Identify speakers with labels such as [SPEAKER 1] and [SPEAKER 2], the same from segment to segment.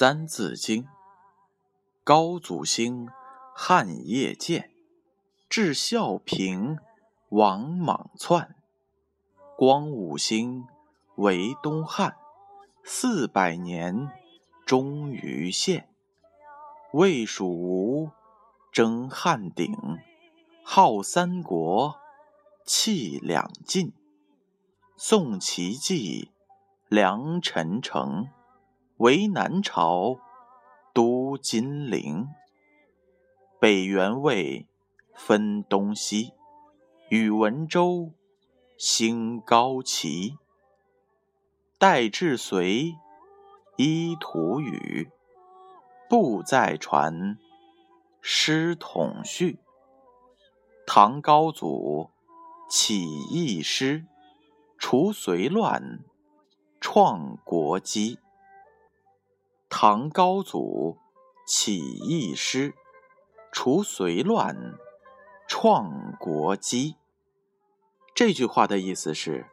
[SPEAKER 1] 三字经》：高祖兴，汉业建，至孝平，王莽篡。光武兴，为东汉，四百年，终于现。魏蜀吴，争汉鼎，号三国，气两晋。宋齐继，梁陈城。为南朝，都金陵。北元魏，分东西。宇文周，兴高齐。代至隋，依图语。不再传，师统序。唐高祖起义师，除隋乱，创国基。唐高祖起义师，除隋乱，创国基。这句话的意思是，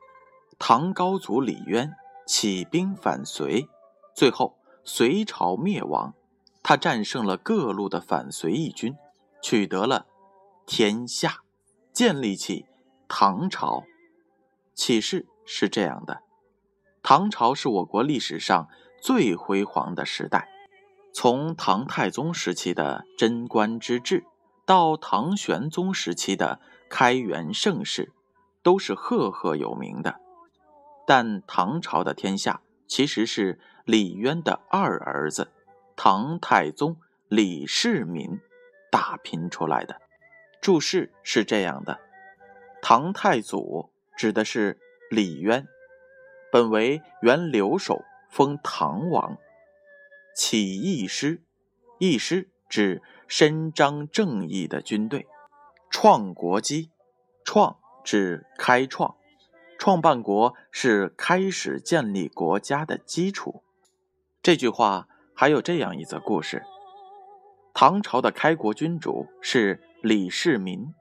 [SPEAKER 1] 唐高祖李渊起兵反隋，最后隋朝灭亡，他战胜了各路的反隋义军，取得了天下，建立起唐朝。启示是这样的：唐朝是我国历史上。最辉煌的时代，从唐太宗时期的贞观之治，到唐玄宗时期的开元盛世，都是赫赫有名的。但唐朝的天下其实是李渊的二儿子唐太宗李世民打拼出来的。注释是这样的：唐太祖指的是李渊，本为原留守。封唐王，起义师，义师指伸张正义的军队，创国基，创指开创，创办国是开始建立国家的基础。这句话还有这样一则故事：唐朝的开国君主是李世民，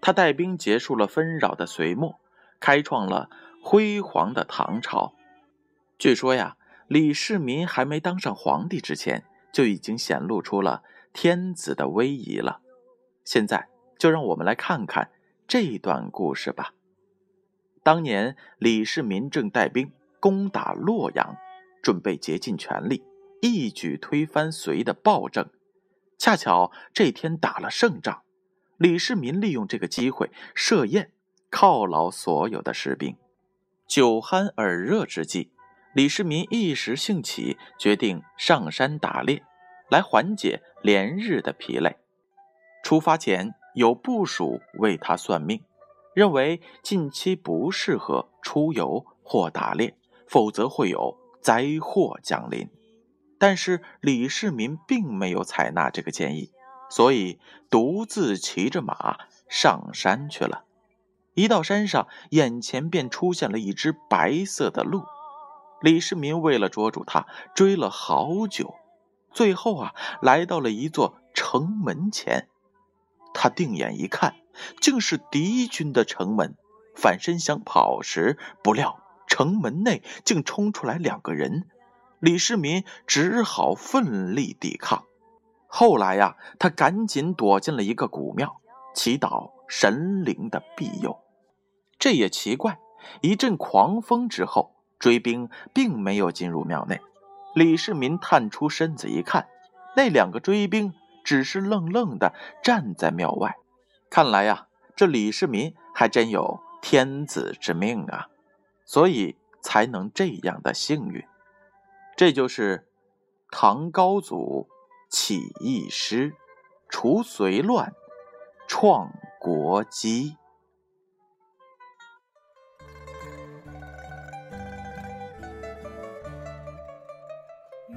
[SPEAKER 1] 他带兵结束了纷扰的隋末，开创了辉煌的唐朝。据说呀。李世民还没当上皇帝之前，就已经显露出了天子的威仪了。现在就让我们来看看这段故事吧。当年李世民正带兵攻打洛阳，准备竭尽全力一举推翻隋的暴政。恰巧这天打了胜仗，李世民利用这个机会设宴犒劳所有的士兵。酒酣耳热之际。李世民一时兴起，决定上山打猎，来缓解连日的疲累。出发前，有部属为他算命，认为近期不适合出游或打猎，否则会有灾祸降临。但是李世民并没有采纳这个建议，所以独自骑着马上山去了。一到山上，眼前便出现了一只白色的鹿。李世民为了捉住他，追了好久，最后啊，来到了一座城门前。他定眼一看，竟是敌军的城门。反身想跑时，不料城门内竟冲出来两个人。李世民只好奋力抵抗。后来呀，他赶紧躲进了一个古庙，祈祷神灵的庇佑。这也奇怪，一阵狂风之后。追兵并没有进入庙内，李世民探出身子一看，那两个追兵只是愣愣的站在庙外。看来呀，这李世民还真有天子之命啊，所以才能这样的幸运。这就是唐高祖起义师，除隋乱，创国基。